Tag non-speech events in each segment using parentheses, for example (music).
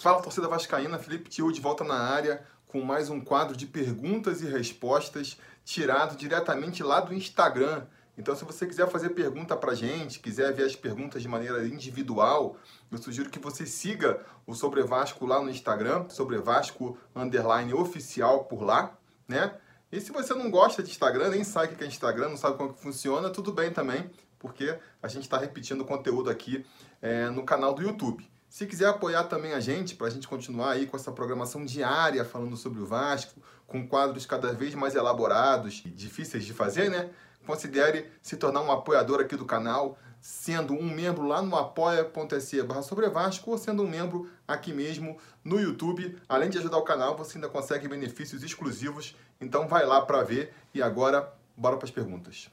Fala torcida vascaína, Felipe Tio de volta na área com mais um quadro de perguntas e respostas tirado diretamente lá do Instagram. Então, se você quiser fazer pergunta pra gente, quiser ver as perguntas de maneira individual, eu sugiro que você siga o Sobre Vasco lá no Instagram, Sobre Vasco underline oficial por lá, né? E se você não gosta de Instagram, nem sabe o que é Instagram, não sabe como que funciona, tudo bem também, porque a gente está repetindo o conteúdo aqui é, no canal do YouTube. Se quiser apoiar também a gente, para a gente continuar aí com essa programação diária falando sobre o Vasco, com quadros cada vez mais elaborados e difíceis de fazer, né? Considere se tornar um apoiador aqui do canal, sendo um membro lá no apoia.se barra sobre Vasco ou sendo um membro aqui mesmo no YouTube. Além de ajudar o canal, você ainda consegue benefícios exclusivos. Então vai lá para ver. E agora, bora para as perguntas.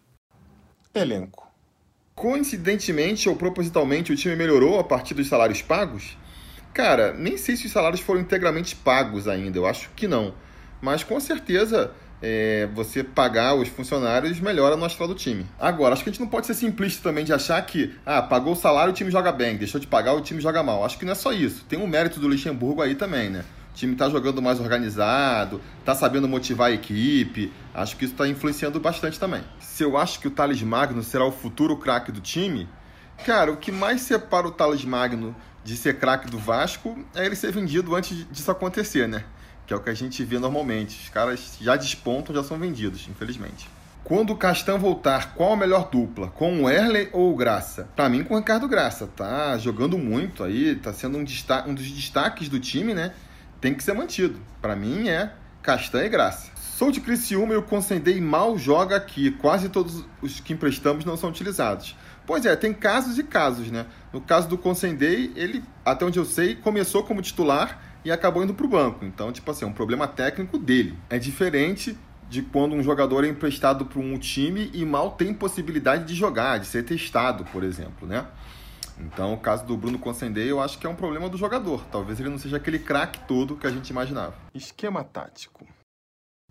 Elenco. Coincidentemente ou propositalmente, o time melhorou a partir dos salários pagos? Cara, nem sei se os salários foram integralmente pagos ainda, eu acho que não. Mas com certeza é, você pagar os funcionários melhora no astral do time. Agora, acho que a gente não pode ser simplista também de achar que, ah, pagou o salário, o time joga bem, deixou de pagar, o time joga mal. Acho que não é só isso. Tem um mérito do Luxemburgo aí também, né? Time está jogando mais organizado, está sabendo motivar a equipe. Acho que isso está influenciando bastante também. Se eu acho que o Thales Magno será o futuro craque do time, cara, o que mais separa o Thales Magno de ser craque do Vasco é ele ser vendido antes disso acontecer, né? Que é o que a gente vê normalmente. Os caras já despontam, já são vendidos, infelizmente. Quando o Castan voltar, qual a melhor dupla? Com o Erley ou o Graça? Para mim, com o Ricardo Graça. Tá jogando muito aí, tá sendo um, um dos destaques do time, né? Tem que ser mantido. Para mim é castanha e graça. Sou de Criciúma e o Consendei mal joga aqui. Quase todos os que emprestamos não são utilizados. Pois é, tem casos e casos, né? No caso do Consendei, ele, até onde eu sei, começou como titular e acabou indo para o banco. Então, tipo assim, é um problema técnico dele. É diferente de quando um jogador é emprestado para um time e mal tem possibilidade de jogar, de ser testado, por exemplo, né? Então, o caso do Bruno Consendei, eu acho que é um problema do jogador. Talvez ele não seja aquele craque todo que a gente imaginava. Esquema tático.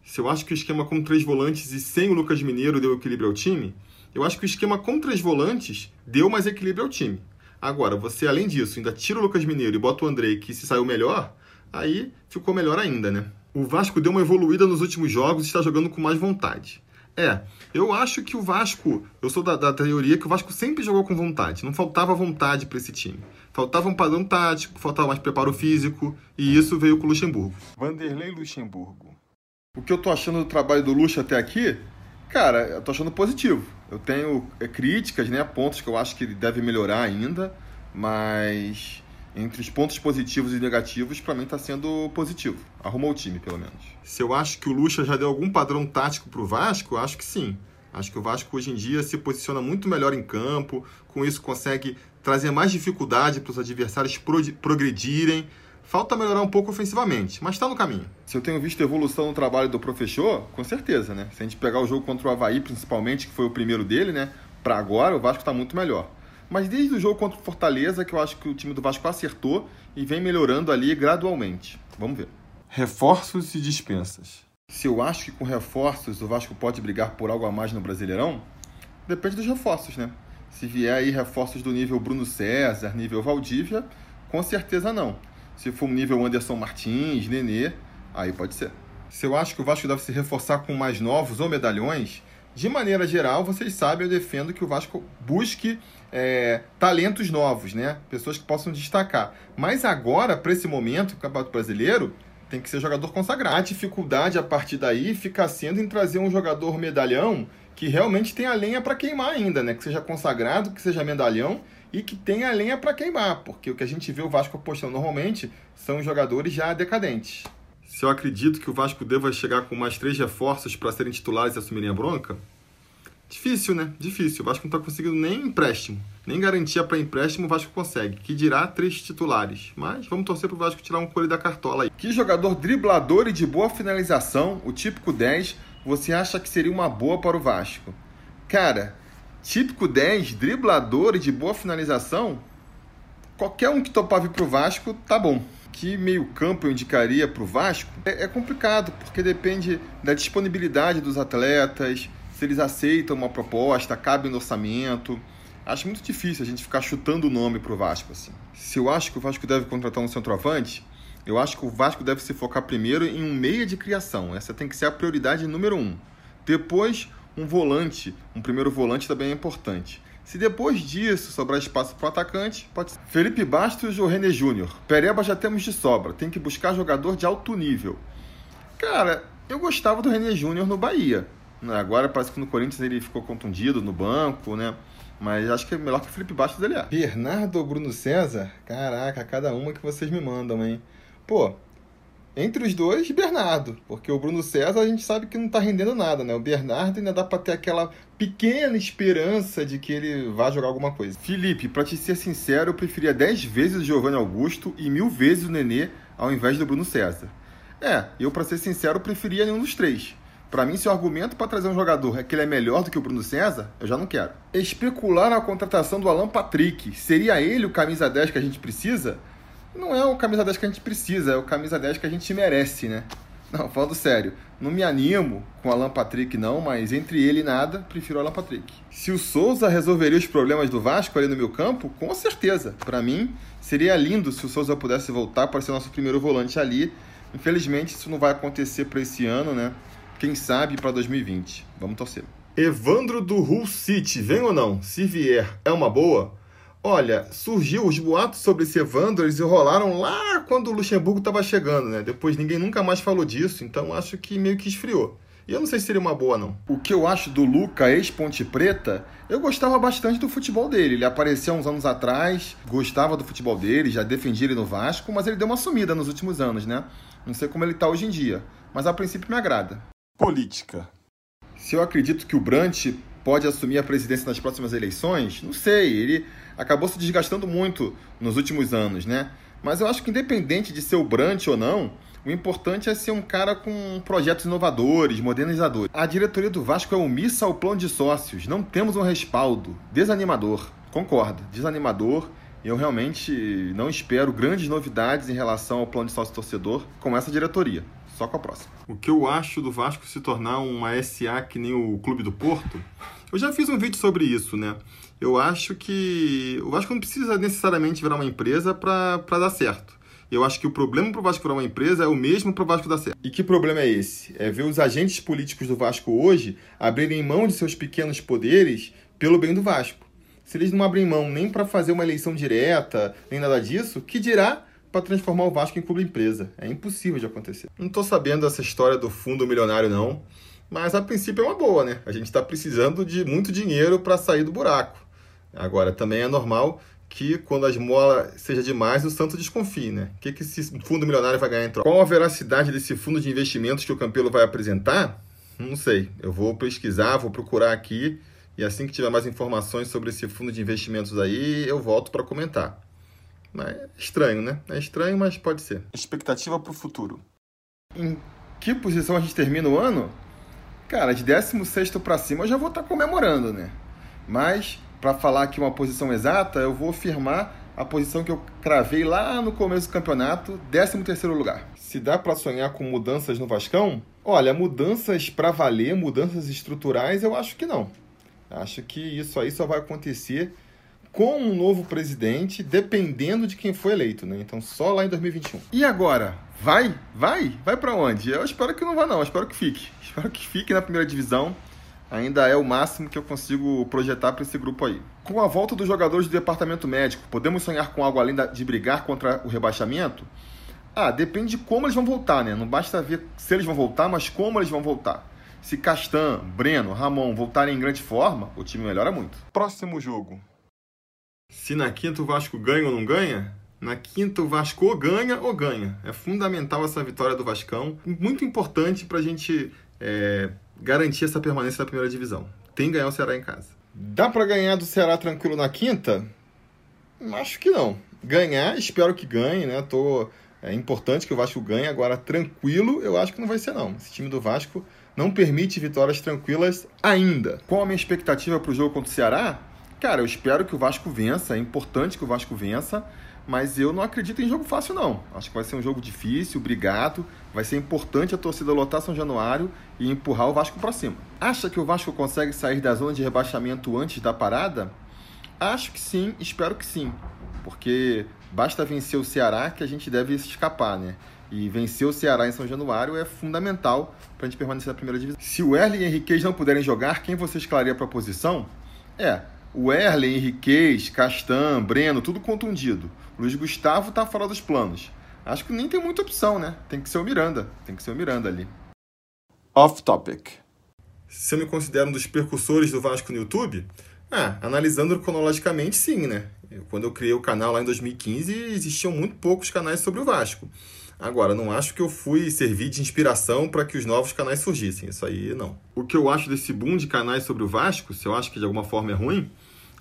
Se eu acho que o esquema com três volantes e sem o Lucas Mineiro deu equilíbrio ao time, eu acho que o esquema com três volantes deu mais equilíbrio ao time. Agora, você, além disso, ainda tira o Lucas Mineiro e bota o Andrei, que se saiu melhor, aí ficou melhor ainda, né? O Vasco deu uma evoluída nos últimos jogos e está jogando com mais vontade. É, eu acho que o Vasco, eu sou da, da teoria que o Vasco sempre jogou com vontade, não faltava vontade para esse time. Faltava um padrão tático, faltava mais preparo físico, e isso veio com o Luxemburgo. Vanderlei Luxemburgo. O que eu tô achando do trabalho do Luxo até aqui, cara, eu tô achando positivo. Eu tenho é, críticas, né, pontos que eu acho que ele deve melhorar ainda, mas entre os pontos positivos e negativos, para mim está sendo positivo. Arrumou o time, pelo menos. Se eu acho que o Lucha já deu algum padrão tático para o Vasco, acho que sim. Acho que o Vasco hoje em dia se posiciona muito melhor em campo, com isso consegue trazer mais dificuldade para os adversários progredirem. Falta melhorar um pouco ofensivamente, mas está no caminho. Se eu tenho visto evolução no trabalho do professor, com certeza, né? Se a gente pegar o jogo contra o Havaí, principalmente, que foi o primeiro dele, né? Para agora, o Vasco está muito melhor. Mas desde o jogo contra o Fortaleza, que eu acho que o time do Vasco acertou e vem melhorando ali gradualmente. Vamos ver. Reforços e dispensas. Se eu acho que com reforços o Vasco pode brigar por algo a mais no Brasileirão, depende dos reforços, né? Se vier aí reforços do nível Bruno César, nível Valdívia, com certeza não. Se for um nível Anderson Martins, Nenê, aí pode ser. Se eu acho que o Vasco deve se reforçar com mais novos ou medalhões, de maneira geral, vocês sabem, eu defendo que o Vasco busque é, talentos novos, né? Pessoas que possam destacar. Mas agora, para esse momento, o Campeonato Brasileiro tem que ser jogador consagrado. A dificuldade a partir daí fica sendo em trazer um jogador medalhão que realmente tenha lenha para queimar ainda, né? Que seja consagrado, que seja medalhão e que tenha lenha para queimar, porque o que a gente vê o Vasco apostando normalmente são jogadores já decadentes. Se eu acredito que o Vasco deva chegar com mais três reforços para serem titulares e assumirem a bronca, Difícil, né? Difícil. O Vasco não está conseguindo nem empréstimo. Nem garantia para empréstimo o Vasco consegue. Que dirá três titulares. Mas vamos torcer para o Vasco tirar um coelho da cartola aí. Que jogador driblador e de boa finalização, o típico 10, você acha que seria uma boa para o Vasco? Cara, típico 10, driblador e de boa finalização, qualquer um que topar vir para o Vasco, tá bom. Que meio campo eu indicaria para o Vasco? É, é complicado, porque depende da disponibilidade dos atletas, se eles aceitam uma proposta, cabe no orçamento. acho muito difícil a gente ficar chutando o nome pro Vasco assim. Se eu acho que o Vasco deve contratar um centroavante, eu acho que o Vasco deve se focar primeiro em um meia de criação. Essa tem que ser a prioridade número um. Depois, um volante, um primeiro volante também é importante. Se depois disso sobrar espaço para o atacante, pode ser. Felipe Bastos ou René Júnior. Pereba já temos de sobra, tem que buscar jogador de alto nível. Cara, eu gostava do René Júnior no Bahia. Agora parece que no Corinthians ele ficou contundido no banco, né? Mas acho que é melhor que o Felipe Bastos ele é. Bernardo ou Bruno César? Caraca, cada uma que vocês me mandam, hein? Pô, entre os dois, Bernardo, porque o Bruno César a gente sabe que não está rendendo nada, né? O Bernardo ainda dá para ter aquela pequena esperança de que ele vá jogar alguma coisa. Felipe, para te ser sincero, eu preferia 10 vezes o Giovanni Augusto e mil vezes o Nenê ao invés do Bruno César. É, eu para ser sincero preferia nenhum dos três. Para mim, se o argumento para trazer um jogador é que ele é melhor do que o Bruno César, eu já não quero. Especular a contratação do Alan Patrick. Seria ele o camisa 10 que a gente precisa? Não é o camisa 10 que a gente precisa, é o camisa 10 que a gente merece, né? Não, falando sério, não me animo com Alan Patrick não, mas entre ele e nada, prefiro Alan Patrick. Se o Souza resolveria os problemas do Vasco ali no meu campo, com certeza. Para mim, seria lindo se o Souza pudesse voltar para ser nosso primeiro volante ali. Infelizmente, isso não vai acontecer para esse ano, né? Quem sabe para 2020. Vamos torcer. Evandro do Hull City, vem ou não? Se vier, é uma boa? Olha, surgiu os boatos sobre esse Evandro, eles enrolaram lá quando o Luxemburgo estava chegando, né? Depois ninguém nunca mais falou disso, então acho que meio que esfriou. E eu não sei se seria uma boa, não. O que eu acho do Luca, ex-Ponte Preta, eu gostava bastante do futebol dele. Ele apareceu uns anos atrás, gostava do futebol dele, já defendia ele no Vasco, mas ele deu uma sumida nos últimos anos, né? Não sei como ele está hoje em dia, mas a princípio me agrada. Política. Se eu acredito que o Brant pode assumir a presidência nas próximas eleições, não sei. Ele acabou se desgastando muito nos últimos anos, né? Mas eu acho que independente de ser o Brant ou não, o importante é ser um cara com projetos inovadores, modernizadores. A diretoria do Vasco é omissa ao plano de sócios. Não temos um respaldo. Desanimador. Concordo, desanimador. Eu realmente não espero grandes novidades em relação ao plano de sócio torcedor com essa diretoria. Só com a próxima. O que eu acho do Vasco se tornar uma SA que nem o Clube do Porto, eu já fiz um vídeo sobre isso, né? eu acho que o Vasco não precisa necessariamente virar uma empresa para dar certo. Eu acho que o problema para o Vasco virar uma empresa é o mesmo para o Vasco dar certo. E que problema é esse? É ver os agentes políticos do Vasco hoje abrirem mão de seus pequenos poderes pelo bem do Vasco. Se eles não abrem mão nem para fazer uma eleição direta, nem nada disso, que dirá para transformar o Vasco em clube empresa? É impossível de acontecer. Não estou sabendo essa história do fundo milionário, não. Mas a princípio é uma boa, né? A gente está precisando de muito dinheiro para sair do buraco. Agora, também é normal que quando a esmola seja demais, o santo desconfie, né? O que, que esse fundo milionário vai ganhar em troca? Qual a veracidade desse fundo de investimentos que o Campelo vai apresentar? Não sei. Eu vou pesquisar, vou procurar aqui e assim que tiver mais informações sobre esse fundo de investimentos aí, eu volto para comentar. Mas é estranho, né? É estranho, mas pode ser. Expectativa para o futuro. Em que posição a gente termina o ano? Cara, de 16 para cima eu já vou estar tá comemorando, né? Mas para falar aqui uma posição exata, eu vou afirmar a posição que eu cravei lá no começo do campeonato, 13º lugar. Se dá para sonhar com mudanças no Vascão? Olha, mudanças para valer, mudanças estruturais, eu acho que não. Acho que isso aí só vai acontecer com um novo presidente, dependendo de quem foi eleito, né? Então só lá em 2021. E agora? Vai? Vai? Vai para onde? Eu espero que não vá não, eu espero que fique. (laughs) Espero que fique na primeira divisão ainda é o máximo que eu consigo projetar para esse grupo aí. Com a volta dos jogadores do departamento médico, podemos sonhar com algo além de brigar contra o rebaixamento? Ah, depende de como eles vão voltar, né? Não basta ver se eles vão voltar, mas como eles vão voltar. Se Castan, Breno, Ramon voltarem em grande forma, o time melhora muito. Próximo jogo. Se na quinta o Vasco ganha ou não ganha? Na quinta o Vasco ou ganha ou ganha. É fundamental essa vitória do Vascão. Muito importante para a gente é, garantir essa permanência na primeira divisão. Tem que ganhar o Ceará em casa. Dá para ganhar do Ceará tranquilo na quinta? Acho que não. Ganhar, espero que ganhe, né? Tô, é importante que o Vasco ganhe. Agora, tranquilo, eu acho que não vai ser, não. Esse time do Vasco não permite vitórias tranquilas ainda. Qual a minha expectativa para o jogo contra o Ceará? Cara, eu espero que o Vasco vença. É importante que o Vasco vença. Mas eu não acredito em jogo fácil, não. Acho que vai ser um jogo difícil, brigado. Vai ser importante a torcida lotar São Januário e empurrar o Vasco para cima. Acha que o Vasco consegue sair da zona de rebaixamento antes da parada? Acho que sim, espero que sim. Porque basta vencer o Ceará que a gente deve escapar, né? E vencer o Ceará em São Januário é fundamental para a gente permanecer na primeira divisão. Se o Erle e o Henriquez não puderem jogar, quem você escalaria para a posição? É, o Erle, Henriquez, Castan, Breno, tudo contundido. Luiz Gustavo tá fora dos planos. Acho que nem tem muita opção, né? Tem que ser o Miranda. Tem que ser o Miranda ali. Off topic. Se eu me considero um dos percussores do Vasco no YouTube? Ah, analisando cronologicamente, sim, né? Quando eu criei o canal lá em 2015, existiam muito poucos canais sobre o Vasco. Agora, não acho que eu fui servir de inspiração para que os novos canais surgissem. Isso aí não. O que eu acho desse boom de canais sobre o Vasco, se eu acho que de alguma forma é ruim,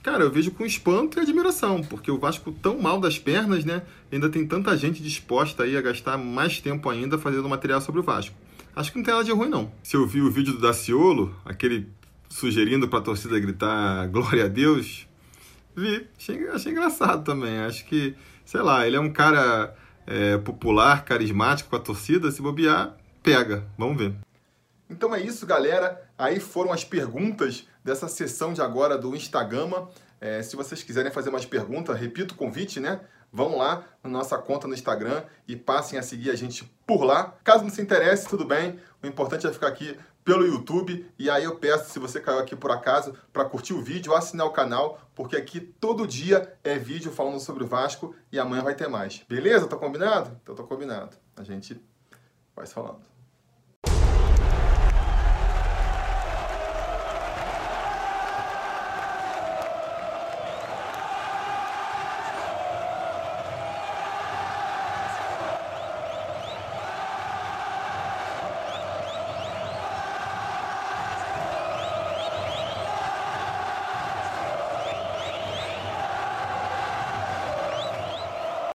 cara, eu vejo com espanto e admiração, porque o Vasco tão mal das pernas, né? Ainda tem tanta gente disposta aí a gastar mais tempo ainda fazendo material sobre o Vasco. Acho que não tem nada de ruim, não. Se eu vi o vídeo do Daciolo, aquele sugerindo para a torcida gritar glória a Deus, vi. Achei, achei engraçado também. Acho que, sei lá, ele é um cara é, popular, carismático com a torcida, se bobear, pega. Vamos ver. Então é isso, galera. Aí foram as perguntas dessa sessão de agora do Instagram. É, se vocês quiserem fazer mais perguntas, repito o convite, né? Vão lá na nossa conta no Instagram e passem a seguir a gente por lá. Caso não se interesse, tudo bem. O importante é ficar aqui pelo YouTube. E aí eu peço, se você caiu aqui por acaso, para curtir o vídeo, assinar o canal, porque aqui todo dia é vídeo falando sobre o Vasco e amanhã vai ter mais. Beleza? Tá combinado? Então tá combinado. A gente vai se falando.